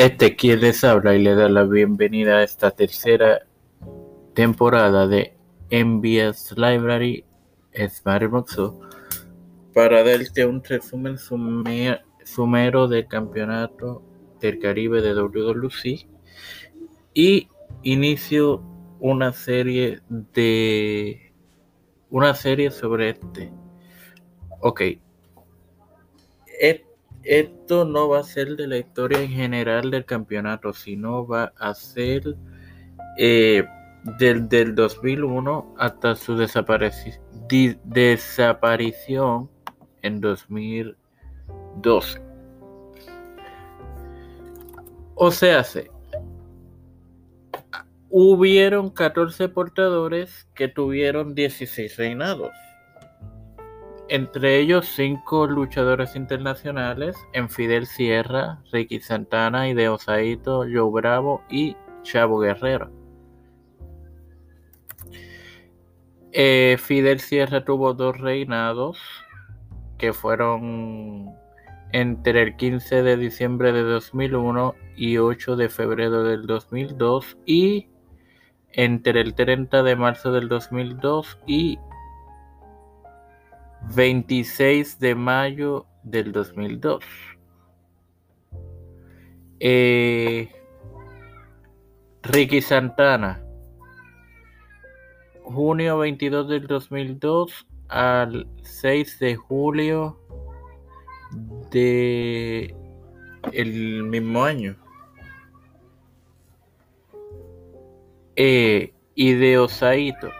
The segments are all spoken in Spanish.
Este quien les habla y le da la bienvenida a esta tercera temporada de MBS Library Moxo para darte un resumen sumero del campeonato del Caribe de WWC y inicio una serie de una serie sobre este. Ok. Esto no va a ser de la historia en general del campeonato, sino va a ser eh, del, del 2001 hasta su desaparición en 2012. O sea, hubieron 14 portadores que tuvieron 16 reinados entre ellos cinco luchadores internacionales en Fidel Sierra, Ricky Santana, Ideo Saito, Joe Bravo y Chavo Guerrero. Eh, Fidel Sierra tuvo dos reinados que fueron entre el 15 de diciembre de 2001 y 8 de febrero del 2002 y entre el 30 de marzo del 2002 y 26 de mayo del 2002. Eh, Ricky Santana, junio 22 del 2002 al 6 de julio de el mismo año. Eh, Ideo Saito.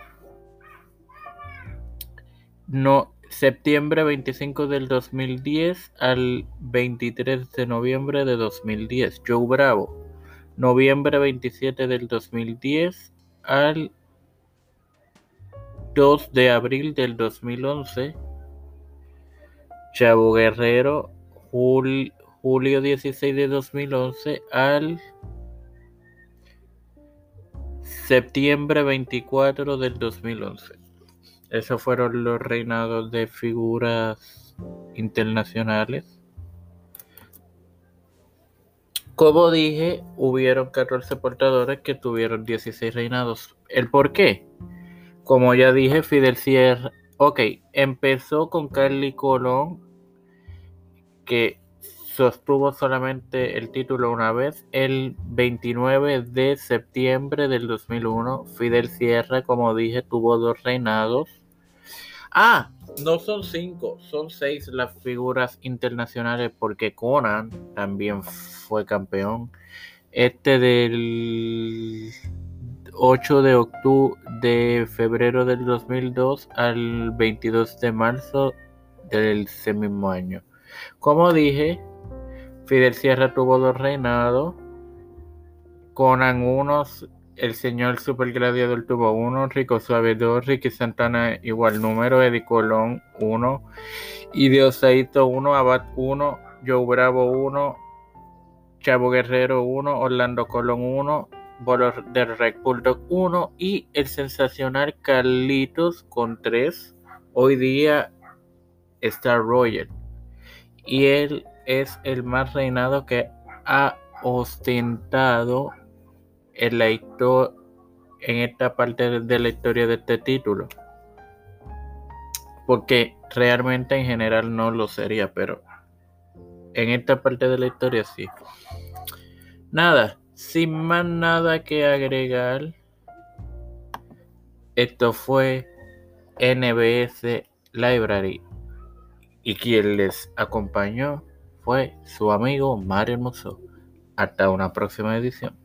No, septiembre 25 del 2010 al 23 de noviembre de 2010. Joe Bravo, noviembre 27 del 2010 al 2 de abril del 2011. Chavo Guerrero, julio 16 de 2011 al septiembre 24 del 2011. Esos fueron los reinados de figuras internacionales. Como dije, hubieron 14 portadores que tuvieron 16 reinados. ¿El por qué? Como ya dije, Fidel Sierra. Ok, empezó con Carly Colón, que sostuvo solamente el título una vez, el 29 de septiembre del 2001. Fidel Sierra, como dije, tuvo dos reinados. Ah, no son cinco, son seis las figuras internacionales porque Conan también fue campeón. Este del 8 de octubre de febrero del 2002 al 22 de marzo del mismo año. Como dije, Fidel Sierra tuvo dos reinados. Conan unos el señor Super Gladiador tuvo uno, Rico Suave 2, Ricky Santana igual número, Eddie Colón 1, Idiosaito 1, Abad 1, Joe Bravo 1, Chavo Guerrero 1, Orlando Colón 1, Bolo del Red Bulldog 1 y el sensacional Carlitos con 3. Hoy día está Royal. Y él es el más reinado que ha ostentado en, en esta parte de la historia de este título. Porque realmente en general no lo sería, pero en esta parte de la historia sí. Nada, sin más nada que agregar, esto fue NBS Library y quien les acompañó fue su amigo Mario Hermoso. Hasta una próxima edición.